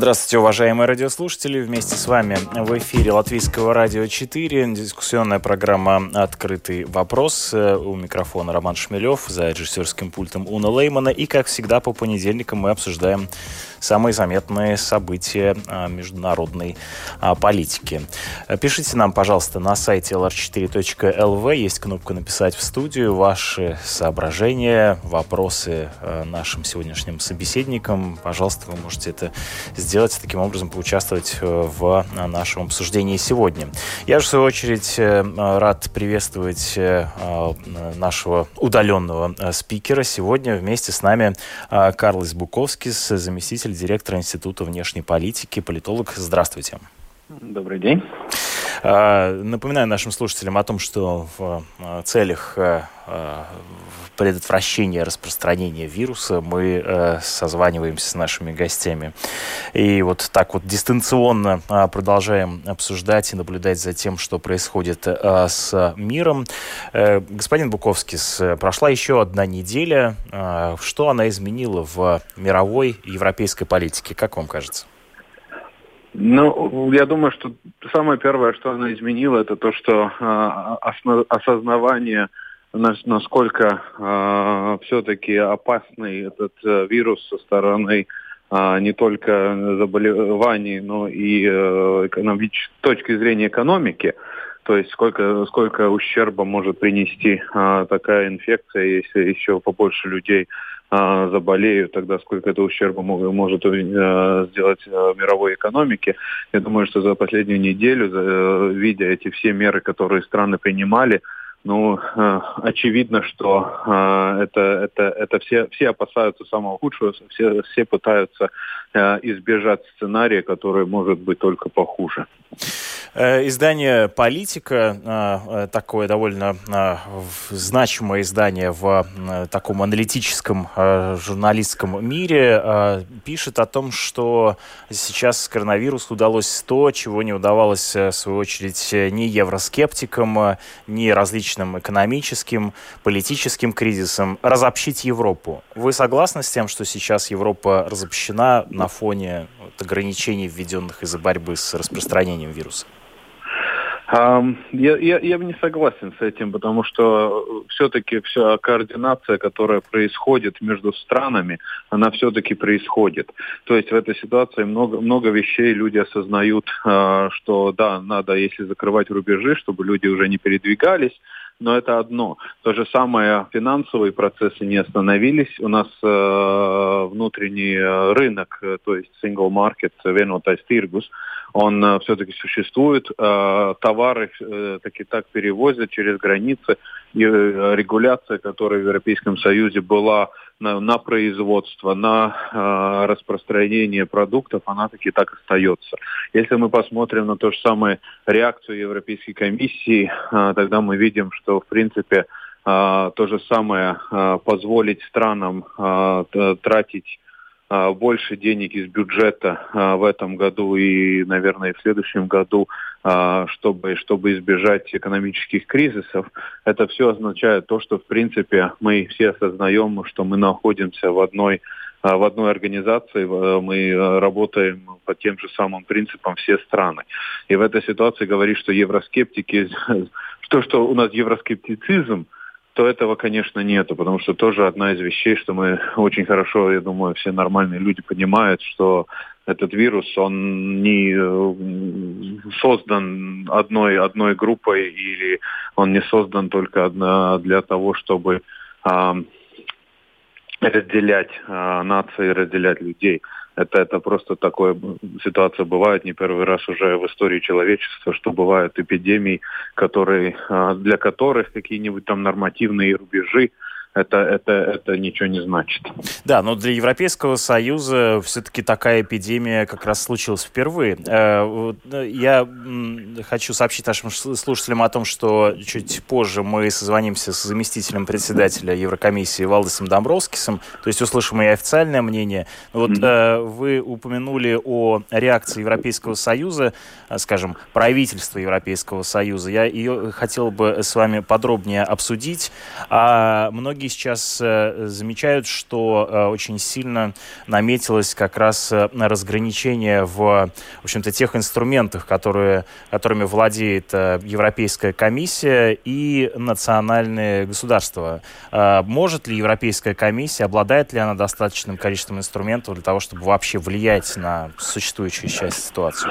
Здравствуйте, уважаемые радиослушатели. Вместе с вами в эфире Латвийского радио 4. Дискуссионная программа «Открытый вопрос». У микрофона Роман Шмелев, за режиссерским пультом Уна Леймана. И, как всегда, по понедельникам мы обсуждаем самые заметные события а, международной а, политики. Пишите нам, пожалуйста, на сайте lr4.lv. Есть кнопка «Написать в студию». Ваши соображения, вопросы а, нашим сегодняшним собеседникам. Пожалуйста, вы можете это сделать, таким образом поучаствовать э, в нашем обсуждении сегодня. Я же, в свою очередь, э, рад приветствовать э, нашего удаленного спикера. Сегодня вместе с нами Карлос Буковскис, заместитель директора Института внешней политики, политолог. Здравствуйте. Добрый день. Напоминаю нашим слушателям о том, что в целях предотвращения распространения вируса мы э, созваниваемся с нашими гостями. И вот так вот дистанционно э, продолжаем обсуждать и наблюдать за тем, что происходит э, с миром. Э, господин Буковский, прошла еще одна неделя. Э, что она изменила в мировой европейской политике, как вам кажется? Ну, я думаю, что самое первое, что она изменила, это то, что э, осознавание насколько э, все-таки опасный этот э, вирус со стороны э, не только заболеваний, но и э, с точки зрения экономики. То есть сколько, сколько ущерба может принести э, такая инфекция, если еще побольше людей э, заболеют, тогда сколько это ущерба может э, сделать э, мировой экономике. Я думаю, что за последнюю неделю, э, видя эти все меры, которые страны принимали, ну, э, очевидно, что э, это, это, это все, все опасаются самого худшего, все, все пытаются э, избежать сценария, который может быть только похуже. Э, издание «Политика», э, такое довольно э, значимое издание в таком аналитическом журналистском мире, пишет о том, что сейчас коронавирус удалось то, чего не удавалось, в свою очередь, ни евроскептикам, ни различным экономическим, политическим кризисам, разобщить Европу. Вы согласны с тем, что сейчас Европа разобщена на фоне ограничений, введенных из-за борьбы с распространением вируса? Um, я, я, я не согласен с этим, потому что все-таки вся координация, которая происходит между странами, она все-таки происходит. То есть в этой ситуации много, много вещей люди осознают, uh, что да, надо, если закрывать рубежи, чтобы люди уже не передвигались, но это одно. То же самое финансовые процессы не остановились. У нас э, внутренний э, рынок, э, то есть single market, vienotais tirgus, он э, все-таки существует. Э, товары э, так и так перевозят через границы. Э, регуляция, которая в Европейском Союзе была на, на производство, на э, распространение продуктов, она таки так остается. Если мы посмотрим на то же самое реакцию Европейской комиссии, э, тогда мы видим, что в принципе э, то же самое э, позволить странам э, тратить больше денег из бюджета а, в этом году и, наверное, в следующем году, а, чтобы, чтобы избежать экономических кризисов, это все означает то, что, в принципе, мы все осознаем, что мы находимся в одной в одной организации, мы работаем по тем же самым принципам все страны. И в этой ситуации говорить, что евроскептики, то, что у нас евроскептицизм, то этого, конечно, нету, потому что тоже одна из вещей, что мы очень хорошо, я думаю, все нормальные люди понимают, что этот вирус, он не э, создан одной, одной группой или он не создан только одна для того, чтобы разделять а, нации, разделять людей. Это, это просто такая ситуация бывает не первый раз уже в истории человечества, что бывают эпидемии, которые, а, для которых какие-нибудь там нормативные рубежи это, это, это ничего не значит. Да, но для Европейского Союза все-таки такая эпидемия как раз случилась впервые. Э, я хочу сообщить нашим слушателям о том, что чуть позже мы созвонимся с заместителем председателя Еврокомиссии Валдесом Домбровскисом, то есть услышим и официальное мнение. Вот mm-hmm. вы упомянули о реакции Европейского Союза, э, скажем, правительства Европейского Союза. Я ее хотел бы с вами подробнее обсудить. А многие сейчас э, замечают, что э, очень сильно наметилось как раз э, разграничение в, в общем-то, тех инструментах, которые, которыми владеет Европейская комиссия и национальные государства. Может ли Европейская комиссия, обладает ли она достаточным количеством инструментов для того, чтобы вообще влиять на существующую часть ситуации?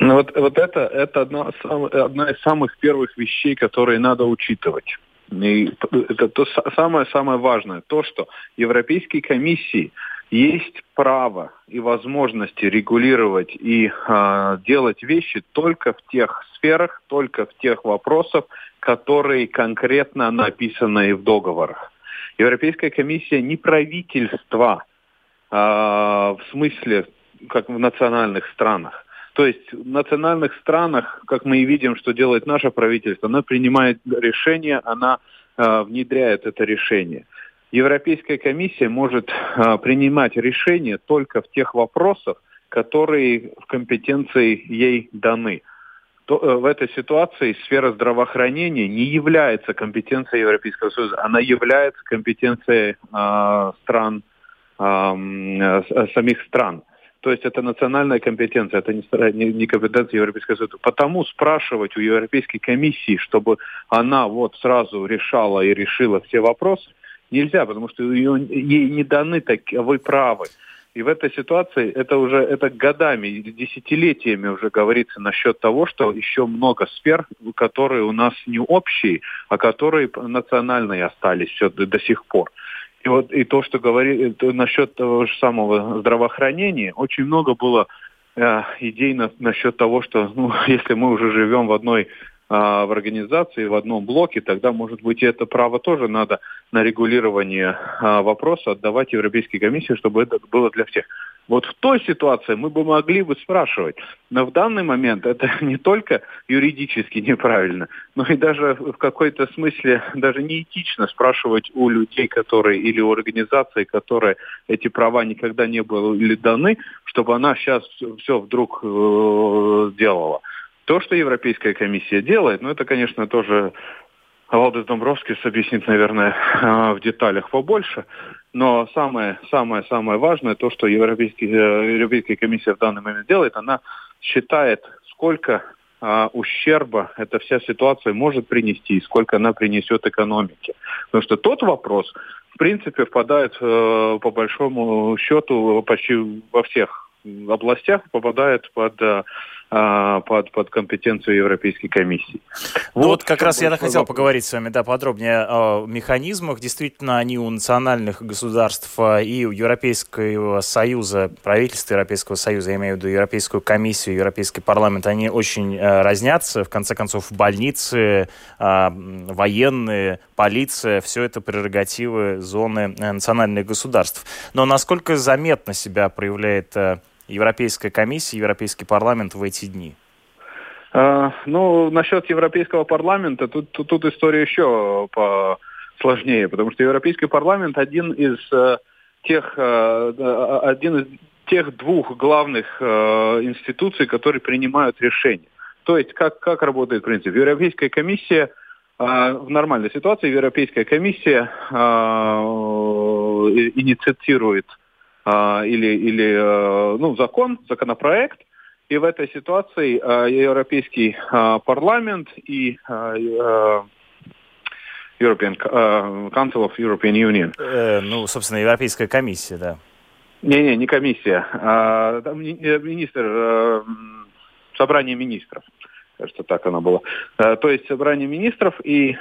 Ну вот, вот это, это одна, одна из самых первых вещей, которые надо учитывать. И это то самое-самое важное, то, что Европейской комиссии есть право и возможности регулировать и э, делать вещи только в тех сферах, только в тех вопросах, которые конкретно написаны в договорах. Европейская комиссия не правительство э, в смысле, как в национальных странах. То есть в национальных странах, как мы и видим, что делает наше правительство, оно принимает решение, она э, внедряет это решение. Европейская комиссия может э, принимать решения только в тех вопросах, которые в компетенции ей даны. То, э, в этой ситуации сфера здравоохранения не является компетенцией Европейского Союза, она является компетенцией э, стран, э, самих стран. То есть это национальная компетенция, это не, не компетенция Европейского Союза. Потому спрашивать у Европейской комиссии, чтобы она вот сразу решала и решила все вопросы, нельзя, потому что ее, ей не даны таковы правы. И в этой ситуации это уже это годами, десятилетиями уже говорится насчет того, что еще много сфер, которые у нас не общие, а которые национальные остались все до, до сих пор. И вот и то, что говорит насчет того же самого здравоохранения, очень много было э, идей на, насчет того, что ну, если мы уже живем в одной а, в организации, в одном блоке, тогда, может быть, это право тоже надо на регулирование а, вопроса отдавать Европейской комиссии, чтобы это было для всех. Вот в той ситуации мы бы могли бы спрашивать, но в данный момент это не только юридически неправильно, но и даже в какой-то смысле даже неэтично спрашивать у людей, которые или у организации, которые эти права никогда не были даны, чтобы она сейчас все вдруг э, сделала. То, что Европейская комиссия делает, ну это, конечно, тоже Валдес Домбровскис объяснит, наверное, в деталях побольше. Но самое, самое, самое важное, то, что Европейский, э, Европейская комиссия в данный момент делает, она считает, сколько а, ущерба эта вся ситуация может принести и сколько она принесет экономике. Потому что тот вопрос, в принципе, впадает э, по большому счету почти во всех областях, попадает под э, под, под компетенцию Европейской комиссии. Ну вот, вот как раз я хотел вопрос. поговорить с вами да, подробнее о механизмах. Действительно, они у национальных государств а, и у Европейского Союза, правительства Европейского Союза, я имею в виду Европейскую комиссию, Европейский парламент, они очень э, разнятся. В конце концов, больницы, военные, полиция, все это прерогативы зоны э, национальных государств. Но насколько заметно себя проявляет Европейская комиссия, Европейский парламент в эти дни? А, ну, насчет Европейского парламента, тут, тут, тут история еще сложнее, потому что Европейский парламент один из э, тех, э, один из тех двух главных э, институций, которые принимают решения. То есть, как, как работает принцип? Европейская комиссия в нормальной ситуации Европейская комиссия инициирует или, или э, ну, закон, законопроект, и в этой ситуации э, Европейский э, парламент и European Council of European Union. Э, ну, собственно, Европейская комиссия, да. Не-не, не комиссия. А, министр, э, собрание министров. Кажется, так оно было. то есть собрание министров и, и,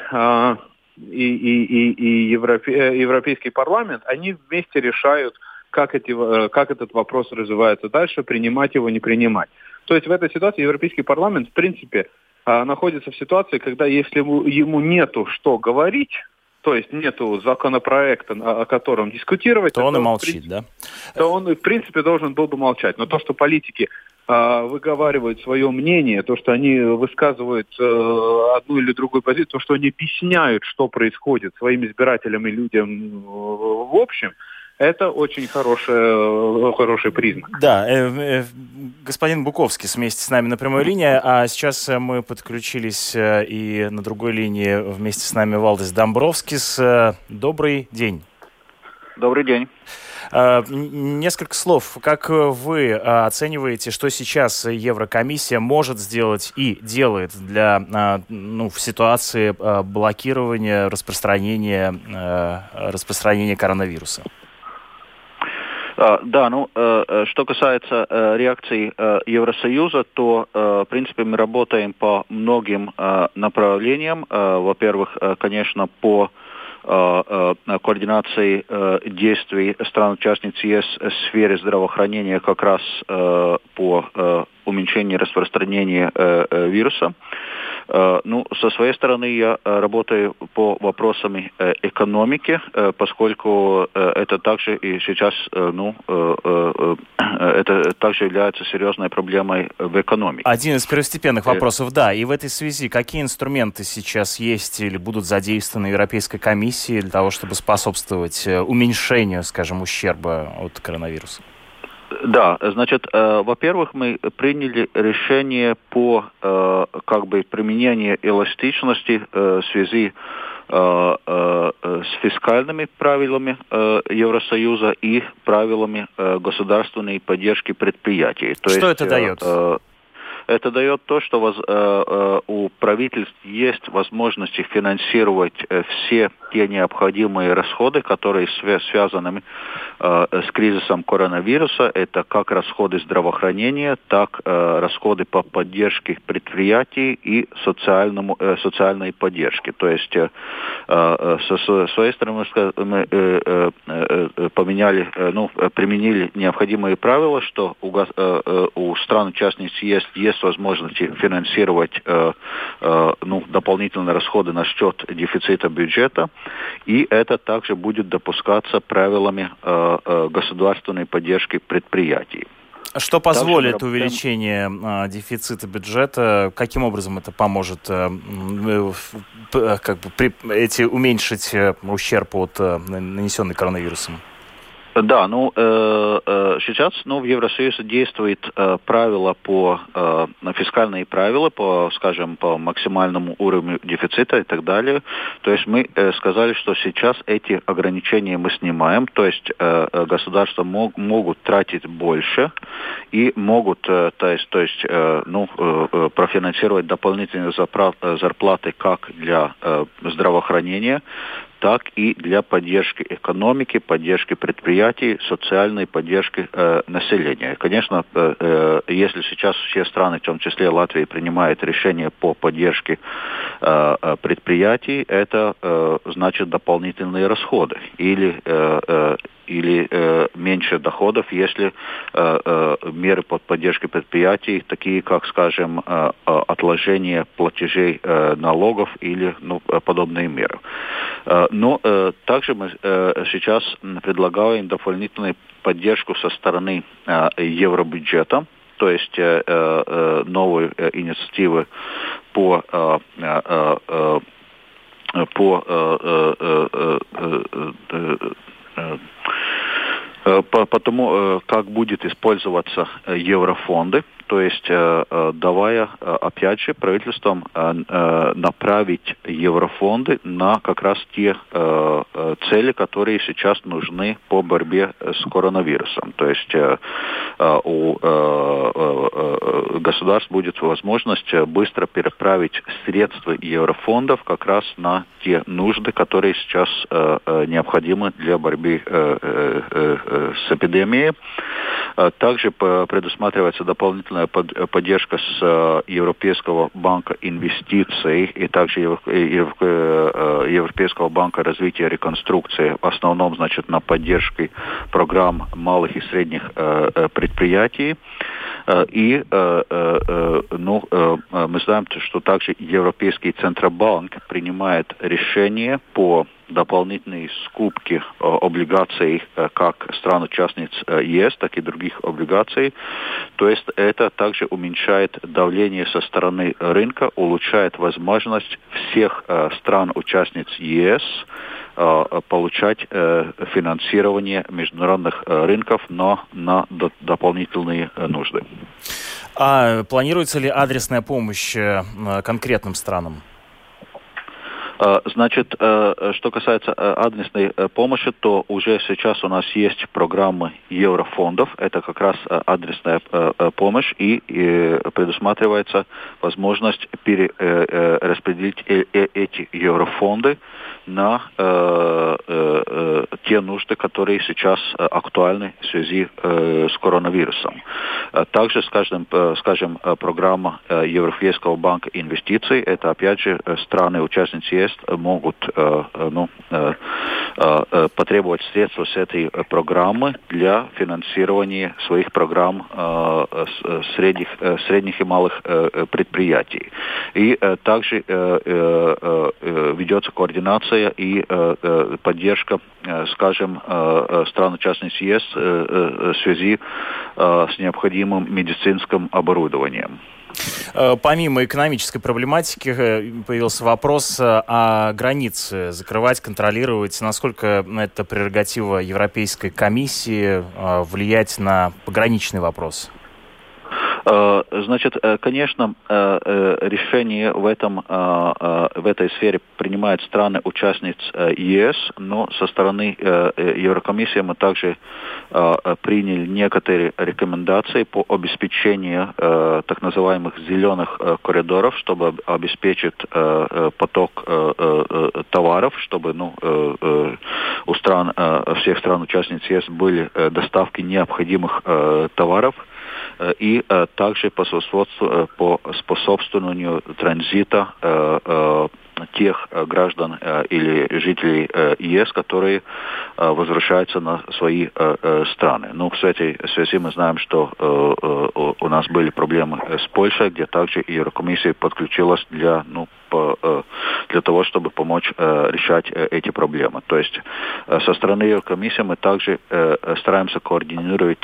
и, и, и Европе, Европейский парламент, они вместе решают как, эти, э, как этот вопрос развивается дальше, принимать его, не принимать. То есть в этой ситуации Европейский парламент, в принципе, а, находится в ситуации, когда если ему, нету что говорить, то есть нету законопроекта, о котором дискутировать, то он и молчит, принципе, да? То он, в принципе, должен был бы молчать. Но то, что политики э, выговаривают свое мнение, то, что они высказывают э, одну или другую позицию, то, что они объясняют, что происходит своим избирателям и людям в общем – это очень хороший, хороший признак. Да, э, э, господин Буковский вместе с нами на прямой линии, а сейчас мы подключились э, и на другой линии вместе с нами Валдис Домбровскис. Добрый день. Добрый день. Несколько слов. Как вы оцениваете, что сейчас Еврокомиссия может сделать и делает для, ну, в ситуации блокирования распространения, распространения коронавируса? А, да, ну, э, э, что касается э, реакции Евросоюза, то, в принципе, мы работаем по многим направлениям. Во-первых, конечно, по координации действий стран-участниц ЕС в сфере здравоохранения как раз по уменьшению распространения вируса. Э, ну, со своей стороны я э, работаю по вопросам э, экономики, поскольку это также и сейчас, ну, это также является серьезной проблемой в экономике. Один из первостепенных вопросов, да. И в этой связи какие инструменты сейчас есть или будут задействованы Европейской комиссией для того, чтобы способствовать уменьшению, скажем, ущерба от коронавируса? Да, значит, э, во-первых, мы приняли решение по э, как бы применению эластичности э, в связи э, э, с фискальными правилами э, Евросоюза и правилами э, государственной поддержки предприятий. То Что есть, это дает? Э, это дает то, что воз, э, э, у правительств есть возможности финансировать э, все те необходимые расходы, которые свя связаны э, с кризисом коронавируса. Это как расходы здравоохранения, так э, расходы по поддержке предприятий и социальному, э, социальной поддержке. То есть э, э, со своей стороны мы э, э, э, поменяли, э, ну, применили необходимые правила, что у, э, у стран-участниц есть, есть есть возможности финансировать э, э, ну, дополнительные расходы на счет дефицита бюджета, и это также будет допускаться правилами э, э, государственной поддержки предприятий. Что позволит Также увеличение э, дефицита бюджета? Каким образом это поможет э, э, как бы, при, эти, уменьшить э, ущерб от э, нанесенный коронавирусом? Да, ну э, э, сейчас ну, в Евросоюзе действует э, правила по э, фискальные правила по, скажем, по максимальному уровню дефицита и так далее. То есть мы э, сказали, что сейчас эти ограничения мы снимаем, то есть э, э государства мог, могут тратить больше и могут, э, то есть, то есть э, ну, э, э профинансировать дополнительные зарплаты как для э, здравоохранения, так и для поддержки экономики, поддержки предприятий, социальной поддержки э, населения. Конечно, э, э, если сейчас все страны, в том числе Латвия, принимают решения по поддержке э, э, предприятий, это э, значит дополнительные расходы или э, э, или э, меньше доходов, если э, э, меры под поддержкой предприятий, такие как, скажем, э, э отложение платежей э, налогов или ну, подобные меры. Э, но э, также мы э, сейчас предлагаем дополнительную поддержку со стороны э, евробюджета, то есть э, э, новые э, инициативы по э, э, э, по э, э, э, э, э, э Э, по, по тому, э, как будет использоваться э, еврофонды, то есть давая, опять же, правительством направить еврофонды на как раз те цели, которые сейчас нужны по борьбе с коронавирусом. То есть у государств будет возможность быстро переправить средства еврофондов как раз на те нужды, которые сейчас необходимы для борьбы с эпидемией. А также предусматривается дополнительная поддержка с э, Европейского банка инвестиций и также э, э, Европейского банка развития и реконструкции, в основном, значит, на поддержке программ малых и средних предприятий. И ну, мы знаем, что также Европейский Центробанк принимает решение по дополнительные скупки облигаций как стран-участниц ЕС, так и других облигаций. То есть это также уменьшает давление со стороны рынка, улучшает возможность всех стран-участниц ЕС получать финансирование международных рынков, но на дополнительные нужды. А планируется ли адресная помощь конкретным странам? Э, значит, э, что касается э, адресной помощи, то уже сейчас у нас есть программы еврофондов. Это как раз адресная помощь и предусматривается возможность перераспределить эти еврофонды на э, э, те нужды, которые сейчас актуальны в связи э, с коронавирусом. Также, скажем, скажем программа Европейского банка инвестиций, это опять же страны-участницы ЕС могут ну, потребовать средства с этой программы для финансирования своих программ средних, средних и малых предприятий. И также ведется координация финансовая и э, э, поддержка, э, скажем, стран-участниц ЕС в связи с необходимым медицинским оборудованием. Помимо экономической проблематики появился вопрос о границе. Закрывать, контролировать. Насколько это прерогатива Европейской комиссии влиять на пограничный вопрос? Э, значит, э, конечно, э, решение в, этом, в этой сфере принимают страны-участниц ЕС, но со стороны Еврокомиссии мы также приняли некоторые рекомендации по обеспечению так называемых зеленых коридоров, чтобы обеспечить поток товаров, чтобы ну, у стран, всех стран-участниц ЕС были доставки необходимых товаров – и э, также по способствованию, по способствованию транзита э, тех граждан или жителей ЕС, которые возвращаются на свои страны. Ну, в связи мы знаем, что у нас были проблемы с Польшей, где также Еврокомиссия подключилась для ну, Э, для того, чтобы помочь э, решать э, эти проблемы. То есть со стороны Еврокомиссии мы также стараемся координировать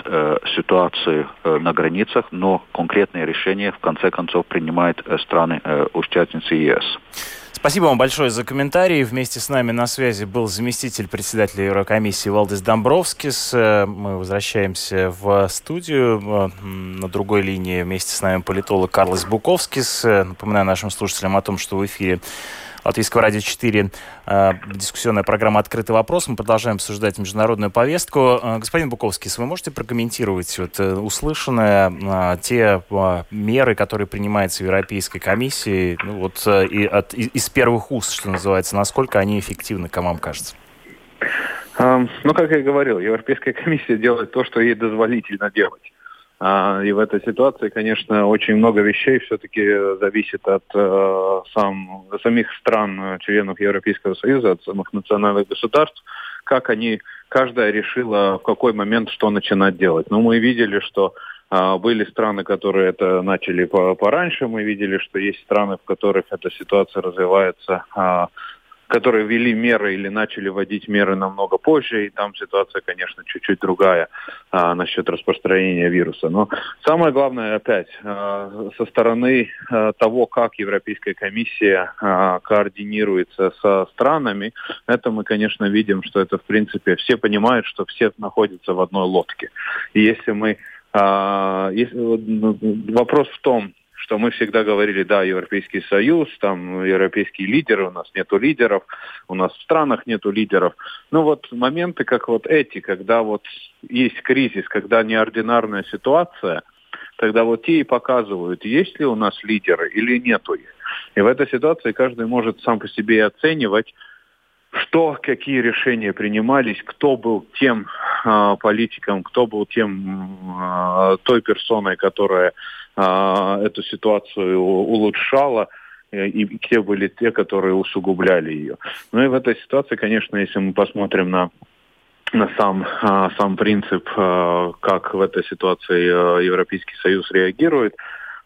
ситуацию на границах, но конкретные решения в конце концов принимают страны-участницы ЕС. Спасибо вам большое за комментарии. Вместе с нами на связи был заместитель председателя Еврокомиссии Валдис Домбровскис. Мы возвращаемся в студию. На другой линии вместе с нами политолог Карлос Буковскис. Напоминаю нашим слушателям о том, что в эфире Латвийского радио 4 э, дискуссионная программа «Открытый вопрос». Мы продолжаем обсуждать международную повестку. Э, господин Буковский, вы можете прокомментировать вот, э, услышанное, те меры, которые принимаются Европейской комиссии, ну, вот, и от, и, из первых уст, что называется, насколько они эффективны, как вам кажется? Ну, как я и говорил, Европейская комиссия делает то, что ей дозволительно делать. А, и в этой ситуации, конечно, очень много вещей все-таки зависит от э, сам, самих стран, членов Европейского Союза, от самых национальных государств, как они, каждая решила в какой момент что начинать делать. Но мы видели, что а, были страны, которые это начали пораньше. Мы видели, что есть страны, в которых эта ситуация развивается а, которые ввели меры или начали вводить меры намного позже, и там ситуация, конечно, чуть-чуть другая а, насчет распространения вируса. Но самое главное, опять, а, со стороны а, того, как Европейская комиссия а, координируется со странами, это мы, конечно, видим, что это, в принципе, все понимают, что все находятся в одной лодке. И если мы а, если, ну, вопрос в том, что мы всегда говорили, да, Европейский Союз, там европейские лидеры, у нас нету лидеров, у нас в странах нету лидеров. Ну вот моменты, как вот эти, когда вот есть кризис, когда неординарная ситуация, тогда вот те и показывают, есть ли у нас лидеры или нету их. И в этой ситуации каждый может сам по себе оценивать, что, какие решения принимались, кто был тем э, политиком, кто был тем э, той персоной, которая а, эту ситуацию улучшала э, и те были те, которые усугубляли ее. Ну и в этой ситуации, конечно, если мы посмотрим на на сам, сам принцип, как в этой ситуации Европейский Союз реагирует,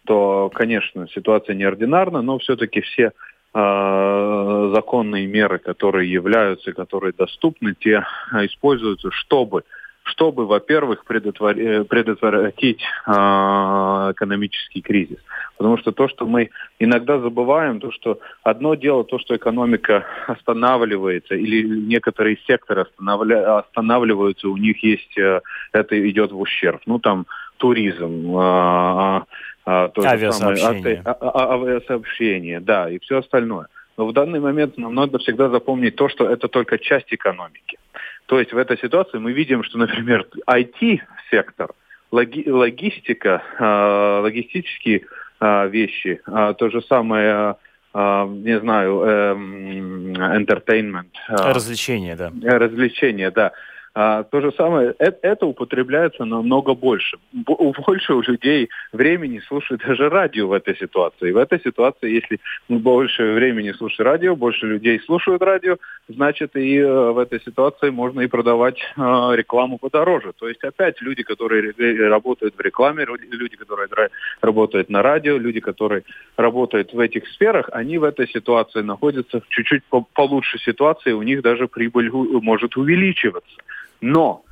то, конечно, ситуация неординарна, но все-таки все э, законные меры, которые являются, которые доступны, те используются, чтобы чтобы, во-первых, предотвратить э, экономический кризис. Потому что то, что мы иногда забываем, то, что одно дело то, что экономика останавливается, или некоторые секторы останавливаются, у них есть, э, это идет в ущерб. Ну, там, туризм, э, то авиасообщение. Самое, а, а, авиасообщение, да, и все остальное. Но в данный момент нам надо всегда запомнить то, что это только часть экономики. То есть в этой ситуации мы видим, что, например, IT-сектор, логи логистика, э, логистические э, вещи, э, то же самое, э, не знаю, э, entertainment. Э, развлечения, да. Развлечения, да. А, то же самое, это, это употребляется намного больше. Больше у людей времени слушать даже радио в этой ситуации. В этой ситуации, если больше времени слушать радио, больше людей слушают радио, значит и э, в этой ситуации можно и продавать э, рекламу подороже. То есть опять люди, которые работают в рекламе, люди, которые работают на радио, люди, которые работают в этих сферах, они в этой ситуации находятся в чуть-чуть получше ситуации, у них даже прибыль может увеличиваться. Но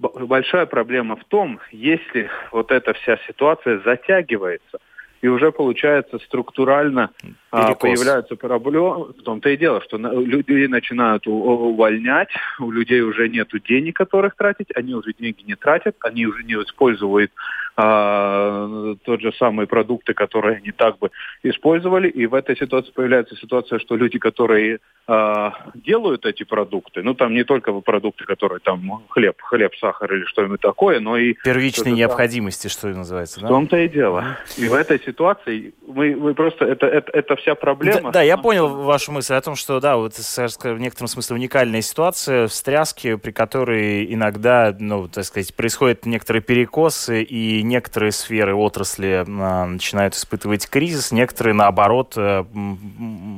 большая проблема в том, если вот эта вся ситуация затягивается, и уже получается структурально а, появляются проблемы. В том-то и дело, что люди начинают увольнять, у людей уже нет денег, которых тратить, они уже деньги не тратят, они уже не используют а, тот же самые продукты, которые они так бы использовали. И в этой ситуации появляется ситуация, что люди, которые а, делают эти продукты, ну там не только продукты, которые там хлеб, хлеб, сахар или что-нибудь такое, но и... Первичные необходимости, что называется, да? В том-то и дело. И в этой ситуации мы, мы просто... Это, это, это вся проблема. Да, да, я понял вашу мысль о том, что, да, вот в некотором смысле уникальная ситуация, встряски, при которой иногда, ну, так сказать, происходят некоторые перекосы и некоторые сферы, отрасли а, начинают испытывать кризис, некоторые, наоборот,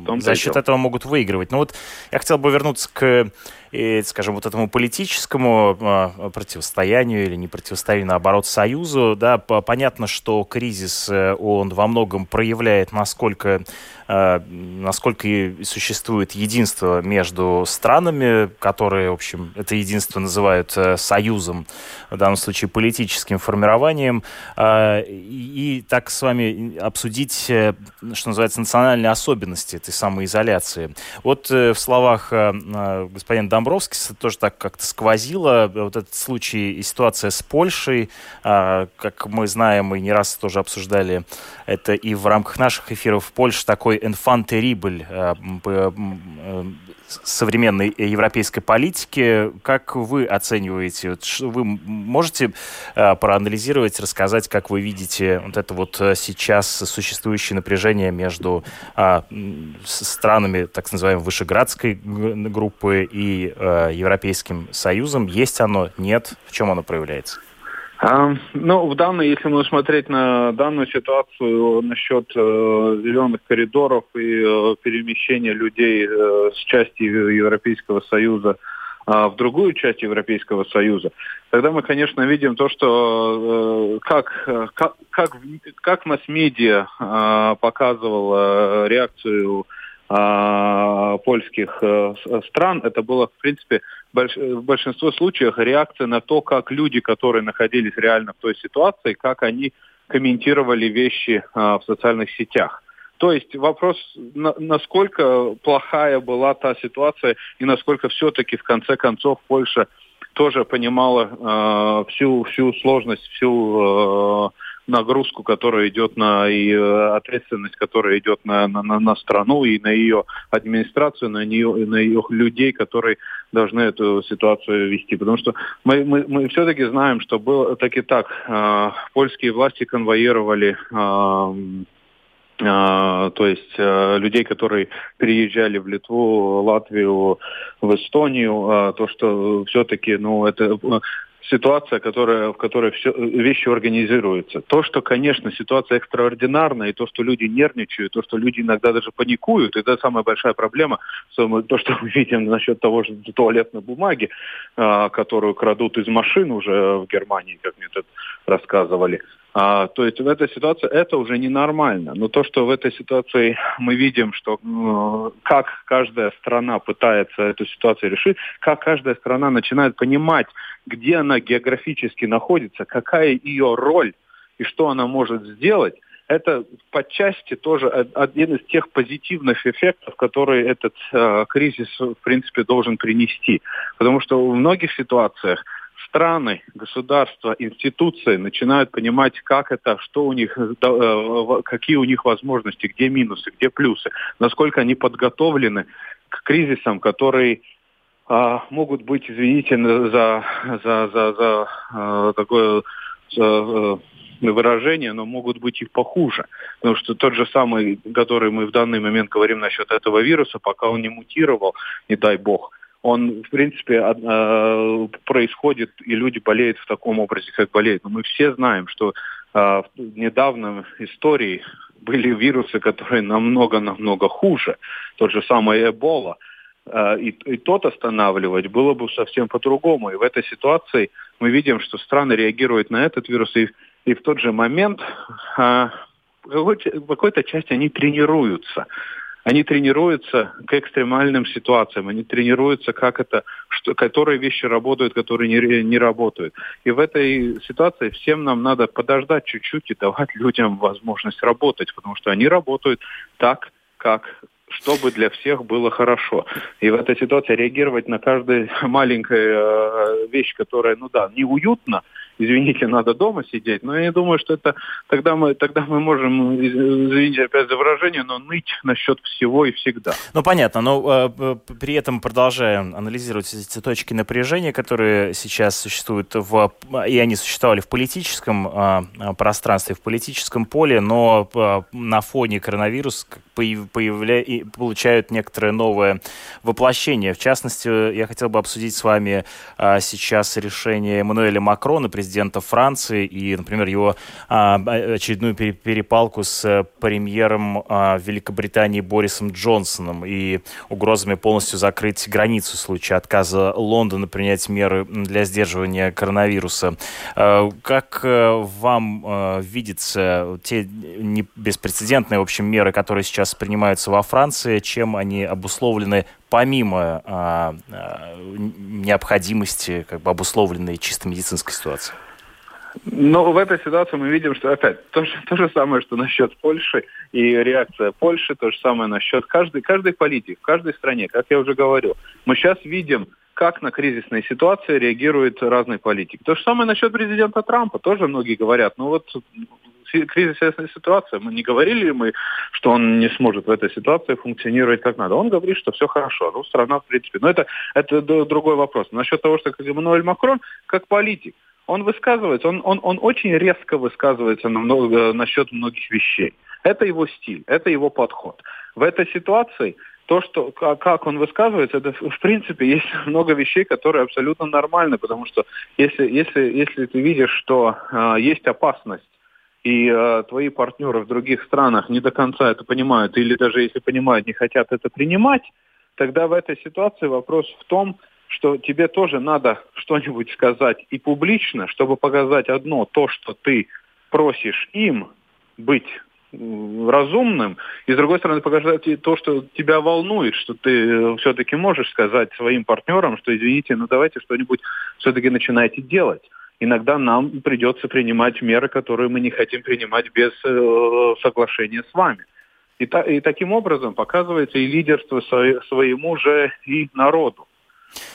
а, за счет этого могут выигрывать. Но вот я хотел бы вернуться к и, скажем, вот этому политическому э, противостоянию или не противостоянию, наоборот, союзу, да, понятно, что кризис, э, он во многом проявляет, насколько Э, насколько существует единство между странами, которые, в общем, это единство называют э, союзом, в данном случае политическим формированием, э, и, так с вами обсудить, что называется, национальные особенности этой самоизоляции. Вот в словах господина Домбровскиса тоже так как-то сквозило вот этот случай и ситуация с Польшей, как мы знаем, мы не раз тоже обсуждали это и в рамках наших эфиров, Польша такой enfant terrible э, э, современной европейской политики. Как вы оцениваете? Вы можете э, проанализировать, рассказать, как вы видите вот это вот сейчас существующее напряжение между странами так называемой Вышеградской группы и Европейским Союзом? Есть оно? Нет? В чем оно проявляется? А, ну, в данной, если мы смотреть на данную ситуацию насчет э, зеленых коридоров и э, перемещения людей э, с части Европейского Союза э, в другую часть Европейского Союза, тогда мы, конечно, видим то, что э, как, как, как, как масс-медиа э, показывал э, реакцию э, польских э, стран, это было, в принципе, в большинстве случаев реакция на то, как люди, которые находились реально в той ситуации, как они комментировали вещи а, в социальных сетях. То есть вопрос, на, насколько плохая была та ситуация и насколько все-таки в конце концов Польша тоже понимала э, всю всю сложность, всю э, нагрузку, которая идет на и э, ответственность, которая идет на, на, на страну и на ее администрацию, на нее, на ее людей, которые должны эту ситуацию вести. Потому что мы, мы, мы все-таки знаем, что было так и так. Э, польские власти конвоировали э, то есть людей, которые переезжали в Литву, Латвию, в Эстонию, то, что все-таки, ну, это ситуация, которая, в которой все, вещи организируются. То, что, конечно, ситуация экстраординарная, и то, что люди нервничают, то, что люди иногда даже паникуют, это самая большая проблема. То, что мы видим насчет того же туалетной бумаги, а, которую крадут из машин уже в Германии, как мне тут рассказывали. А, то есть в этой ситуации это уже ненормально. Но то, что в этой ситуации мы видим, что э, как каждая страна пытается эту ситуацию решить, как каждая страна начинает понимать, где она географически находится, какая ее роль и что она может сделать, это по части тоже один из тех позитивных эффектов, которые этот э, кризис, в принципе, должен принести. Потому что в многих ситуациях страны, государства, институции начинают понимать, как это, что у них, э, какие у них возможности, где минусы, где плюсы, насколько они подготовлены к кризисам, которые а, могут быть, извините за, за, за, за а, такое за, э, выражение, но могут быть и похуже. Потому что тот же самый, который мы в данный момент говорим насчет этого вируса, пока он не мутировал, не дай бог, он, в принципе, э, происходит, и люди болеют в таком образе, как болеют. Но мы все знаем, что э, в недавнем истории были вирусы, которые намного-намного хуже. Тот же самый Эбола. Э, и, и тот останавливать было бы совсем по-другому. И в этой ситуации мы видим, что страны реагируют на этот вирус, и, и в тот же момент в какой-то части они тренируются они тренируются к экстремальным ситуациям, они тренируются, как это, что, которые вещи работают, которые не, не работают. И в этой ситуации всем нам надо подождать чуть-чуть и давать людям возможность работать, потому что они работают так, как чтобы для всех было хорошо. И в этой ситуации реагировать на каждую маленькую э, вещь, которая, ну да, неуютно, извините, надо дома сидеть. Но я не думаю, что это тогда мы, тогда мы можем, извините опять за выражение, но ныть насчет всего и всегда. Ну, понятно, но э, при этом продолжая анализировать эти точки напряжения, которые сейчас существуют, в, и они существовали в политическом э, пространстве, в политическом поле, но э, на фоне коронавируса появля... получают некоторое новое воплощение. В частности, я хотел бы обсудить с вами э, сейчас решение Эммануэля Макрона, президента президента Франции и, например, его а, очередную перепалку с э, премьером а, Великобритании Борисом Джонсоном и угрозами полностью закрыть границу в случае отказа Лондона принять меры для сдерживания коронавируса. А, как э, вам видятся те беспрецедентные, в общем, меры, которые сейчас принимаются во Франции, чем они обусловлены помимо а, необходимости, как бы обусловленной чисто медицинской ситуации? Но в этой ситуации мы видим, что опять то же, то же самое, что насчет Польши и реакция Польши, то же самое насчет каждой, каждой политики, в каждой стране, как я уже говорил. Мы сейчас видим, как на кризисные ситуации реагируют разные политики. То же самое насчет президента Трампа. Тоже многие говорят, ну вот кризисная ситуация. Мы не говорили мы, что он не сможет в этой ситуации функционировать как надо. Он говорит, что все хорошо. Ну, страна, в принципе. Но это, это другой вопрос. Насчет того, что как Эммануэль Макрон, как политик, он высказывается, он, он, он очень резко высказывается на много, насчет многих вещей. Это его стиль, это его подход. В этой ситуации то, что, как он высказывается, это в принципе есть много вещей, которые абсолютно нормальны, потому что если, если, если ты видишь, что э, есть опасность и э, твои партнеры в других странах не до конца это понимают, или даже если понимают, не хотят это принимать, тогда в этой ситуации вопрос в том, что тебе тоже надо что-нибудь сказать и публично, чтобы показать одно, то, что ты просишь им быть разумным, и с другой стороны показать то, что тебя волнует, что ты э, все-таки можешь сказать своим партнерам, что извините, ну давайте что-нибудь все-таки начинайте делать иногда нам придется принимать меры, которые мы не хотим принимать без э, соглашения с вами. И, та, и таким образом показывается и лидерство свое, своему же и народу.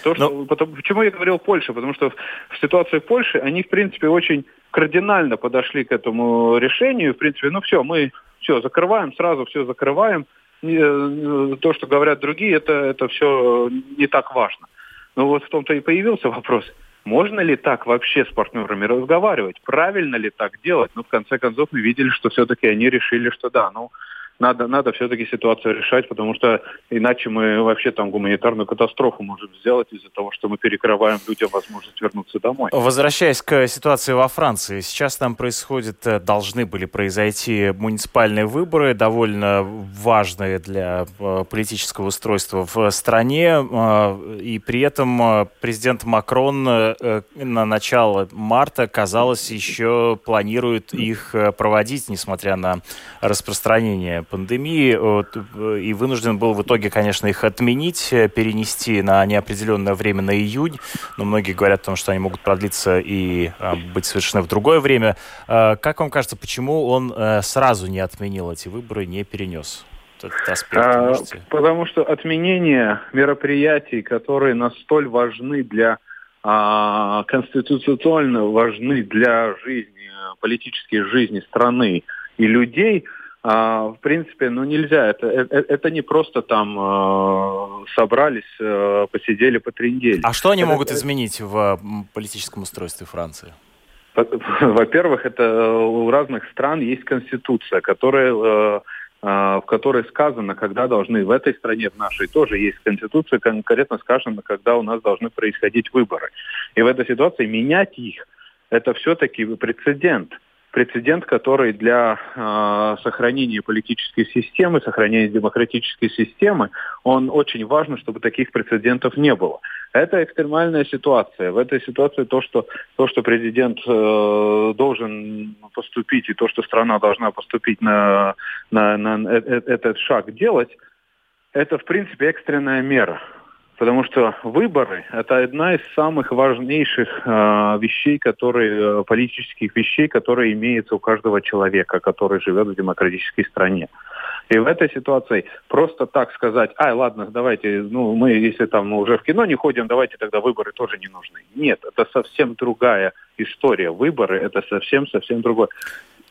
То, что, Но... потому, почему я говорил Польша? Потому что в, в ситуации Польши они, в принципе, очень кардинально подошли к этому решению. В принципе, ну все, мы все закрываем, сразу все закрываем. Э, то, что говорят другие, это, это все не так важно. Но вот в том-то и появился вопрос – можно ли так вообще с партнерами разговаривать? Правильно ли так делать? Ну, в конце концов, мы видели, что все-таки они решили, что да, ну, надо, надо все-таки ситуацию решать, потому что иначе мы вообще там гуманитарную катастрофу можем сделать из-за того, что мы перекрываем людям возможность вернуться домой. Возвращаясь к ситуации во Франции, сейчас там происходит, э, должны были произойти муниципальные выборы, довольно важные для э, политического устройства в стране, э, и при этом президент Макрон на начало марта, казалось, еще планирует их проводить, несмотря на распространение пандемии э, и вынужден был в итоге, конечно, их отменить, э, перенести на неопределенное время на июнь. Но многие говорят о том, что они могут продлиться и а, быть совершены в другое время. А, как вам кажется, почему он э, сразу не отменил эти выборы, не перенес? Этот аспект, а, потому что отменение мероприятий, которые настолько важны для а, конституционно важны для жизни, политической жизни страны и людей, а, в принципе, ну нельзя. Это, это, это не просто там э, собрались, э, посидели, потрендели. А что они это, могут изменить в политическом устройстве Франции? Во-первых, это у разных стран есть конституция, которая, э, э, в которой сказано, когда должны в этой стране, в нашей тоже есть конституция, конкретно сказано, когда у нас должны происходить выборы. И в этой ситуации менять их, это все-таки прецедент прецедент, который для э, сохранения политической системы, сохранения демократической системы, он очень важно, чтобы таких прецедентов не было. Это экстремальная ситуация. В этой ситуации то, что, то, что президент э, должен поступить, и то, что страна должна поступить на, на, на э, э, этот шаг делать, это, в принципе, экстренная мера. Потому что выборы – это одна из самых важнейших э, вещей, которые, э, политических вещей, которые имеются у каждого человека, который живет в демократической стране. И в этой ситуации просто так сказать, ай, ладно, давайте, ну, мы, если там мы уже в кино не ходим, давайте тогда выборы тоже не нужны. Нет, это совсем другая история. Выборы – это совсем-совсем другое.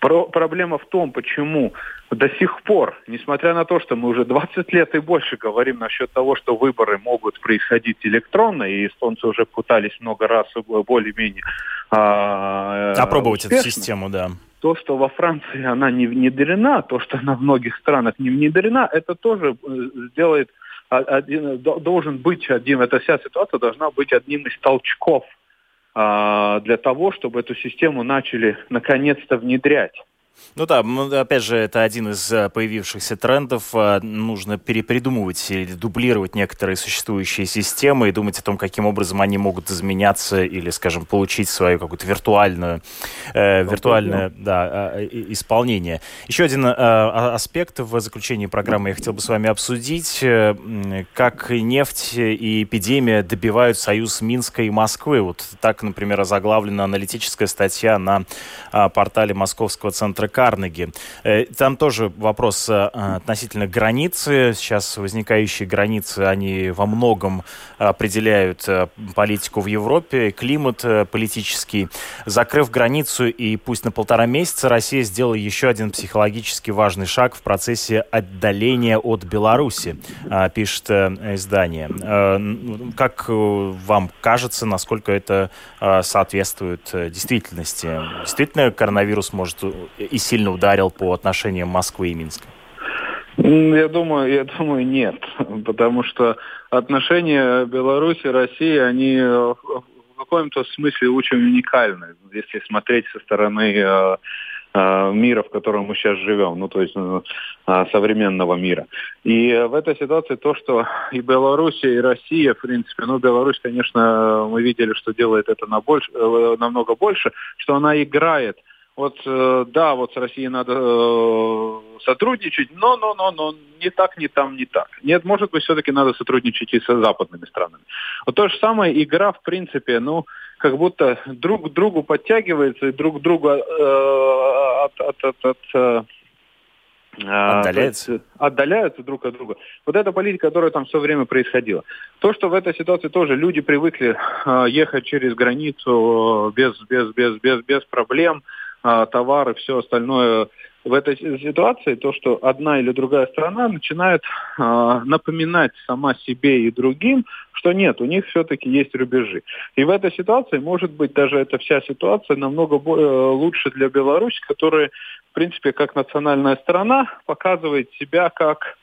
Про проблема в том, почему до сих пор, несмотря на то, что мы уже 20 лет и больше говорим насчет того, что выборы могут происходить электронно, и эстонцы уже пытались много раз более-менее а, опробовать успешно, эту систему, да. То, что во Франции она не внедрена, то, что она в многих странах не внедрена, это тоже э, сделает один, должен быть один, эта вся ситуация должна быть одним из толчков – а, для того, чтобы эту систему начали наконец-то внедрять. Ну да, опять же, это один из э, появившихся трендов. Э, нужно перепридумывать или дублировать некоторые существующие системы и думать о том, каким образом они могут изменяться или, скажем, получить свою какую-то виртуальную, э, виртуальное да, а, исполнение. Еще один э, аспект в заключении программы я хотел бы с вами обсудить. Э, как нефть и эпидемия добивают союз Минска и Москвы. Вот так, например, заглавлена аналитическая статья на э, портале Московского центра центра Карнеги. Э, там тоже вопрос э, относительно границы. Сейчас возникающие границы, они во многом определяют э, политику в Европе, климат политический. Закрыв границу и пусть на полтора месяца, Россия сделала еще один психологически важный шаг в процессе отдаления от Беларуси, пишет издание. Как вам кажется, насколько это соответствует действительности? Действительно, коронавирус может и сильно ударил по отношениям Москвы и Минска? Я думаю, я думаю, нет, потому что отношения Беларуси и России, они в каком-то смысле очень уникальны, если смотреть со стороны э, э, мира, в котором мы сейчас живем, ну то есть э, современного мира. И в этой ситуации то, что и Белоруссия, и Россия, в принципе, ну Беларусь, конечно, мы видели, что делает это на больше, намного больше, что она играет вот э, да, вот с Россией надо э, сотрудничать, но, но, но, но не так, не там, не так. Нет, может быть, все-таки надо сотрудничать и с западными странами. Вот то же самое, игра, в принципе, ну, как будто друг к другу подтягивается и друг к другу э, от, от, от, от э, Отдаляются? отдаляются друг от друга. Вот эта политика, которая там все время происходила. То, что в этой ситуации тоже люди привыкли э, ехать через границу без, без, без, без, без проблем, а, товары, все остальное в этой ситуации то, что одна или другая сторона начинает э, напоминать сама себе и другим, что нет, у них все-таки есть рубежи. И в этой ситуации, может быть, даже эта вся ситуация намного лучше для Беларуси, которая, в принципе, как национальная страна, показывает себя как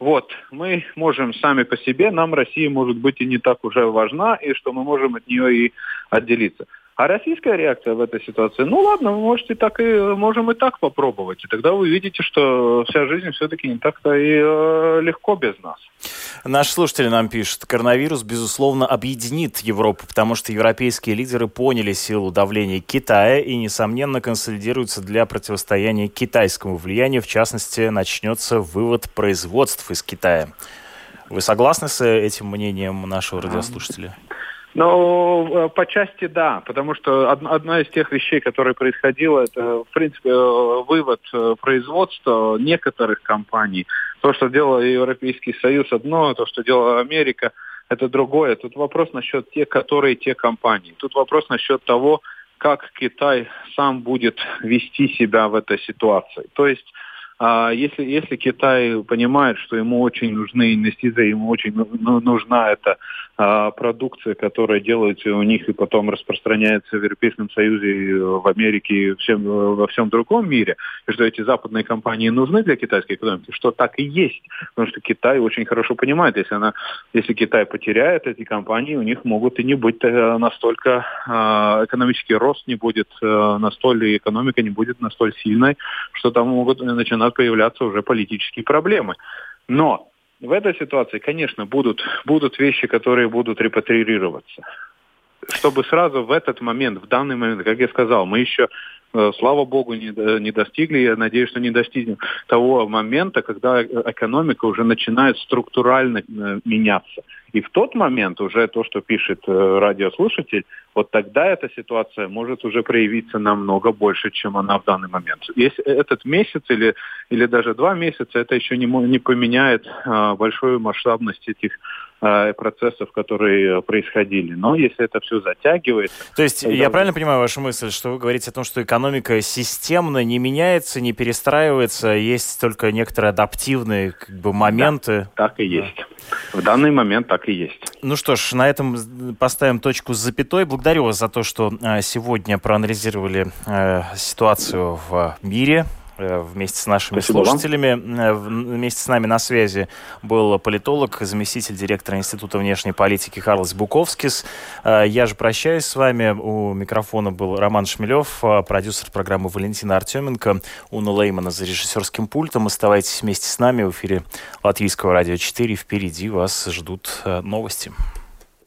вот, мы можем сами по себе, нам Россия может быть и не так уже важна, и что мы можем от нее и отделиться. А российская реакция в этой ситуации, ну ладно, вы можете так и можем и так попробовать. И тогда вы видите, что вся жизнь все-таки не так-то и э, легко без нас. Наши слушатели нам пишут, коронавирус, безусловно, объединит Европу, потому что европейские лидеры поняли силу давления Китая и, несомненно, консолидируются для противостояния китайскому влиянию. В частности, начнется вывод производств из Китая. Вы согласны с этим мнением нашего радиослушателя? Ну, по части да, потому что одна из тех вещей, которые происходила, это, в принципе, э, вывод э, производства некоторых компаний. То, что делал Европейский Союз одно, то, что делала Америка, это другое. Тут вопрос насчет тех, которые те компании. Тут вопрос насчет того, как Китай сам будет вести себя в этой ситуации. То есть а если, если Китай понимает, что ему очень нужны инвестиции, ему очень ну, ну, нужна эта а, продукция, которая делается у них и потом распространяется в Европейском Союзе, в Америке и всем, во всем другом мире, и что эти западные компании нужны для китайской экономики, что так и есть. Потому что Китай очень хорошо понимает, если, она, если Китай потеряет эти компании, у них могут и не быть э, настолько, а, экономический рост не будет э, настолько, экономика не будет настолько сильной, что там могут начинать появляться уже политические проблемы. Но в этой ситуации, конечно, будут, будут вещи, которые будут репатриироваться. Чтобы сразу в этот момент, в данный момент, как я сказал, мы еще, слава богу, не, не достигли, я надеюсь, что не достигнем того момента, когда экономика уже начинает структурально э, меняться. И в тот момент уже то, что пишет э, радиослушатель, вот тогда эта ситуация может уже проявиться намного больше, чем она в данный момент. Если этот месяц или, или даже два месяца, это еще не, не поменяет э, большую масштабность этих э, процессов, которые происходили. Но если это все затягивается... То есть тогда... я правильно понимаю вашу мысль, что вы говорите о том, что экономика системно не меняется, не перестраивается, есть только некоторые адаптивные как бы, моменты? Да, так и есть. Да. В данный момент так и есть. Ну что ж, на этом поставим точку с запятой. Благодарю вас за то, что э, сегодня проанализировали э, ситуацию в мире, Э, вместе с нашими Спасибо слушателями. Вам. Э, вместе с нами на связи был политолог, заместитель директора Института внешней политики Карлос Буковскис. Э, я же прощаюсь с вами. У микрофона был Роман Шмелев, продюсер программы Валентина Артеменко, Уна Леймана за режиссерским пультом. Оставайтесь вместе с нами в эфире Латвийского радио 4. Впереди вас ждут новости.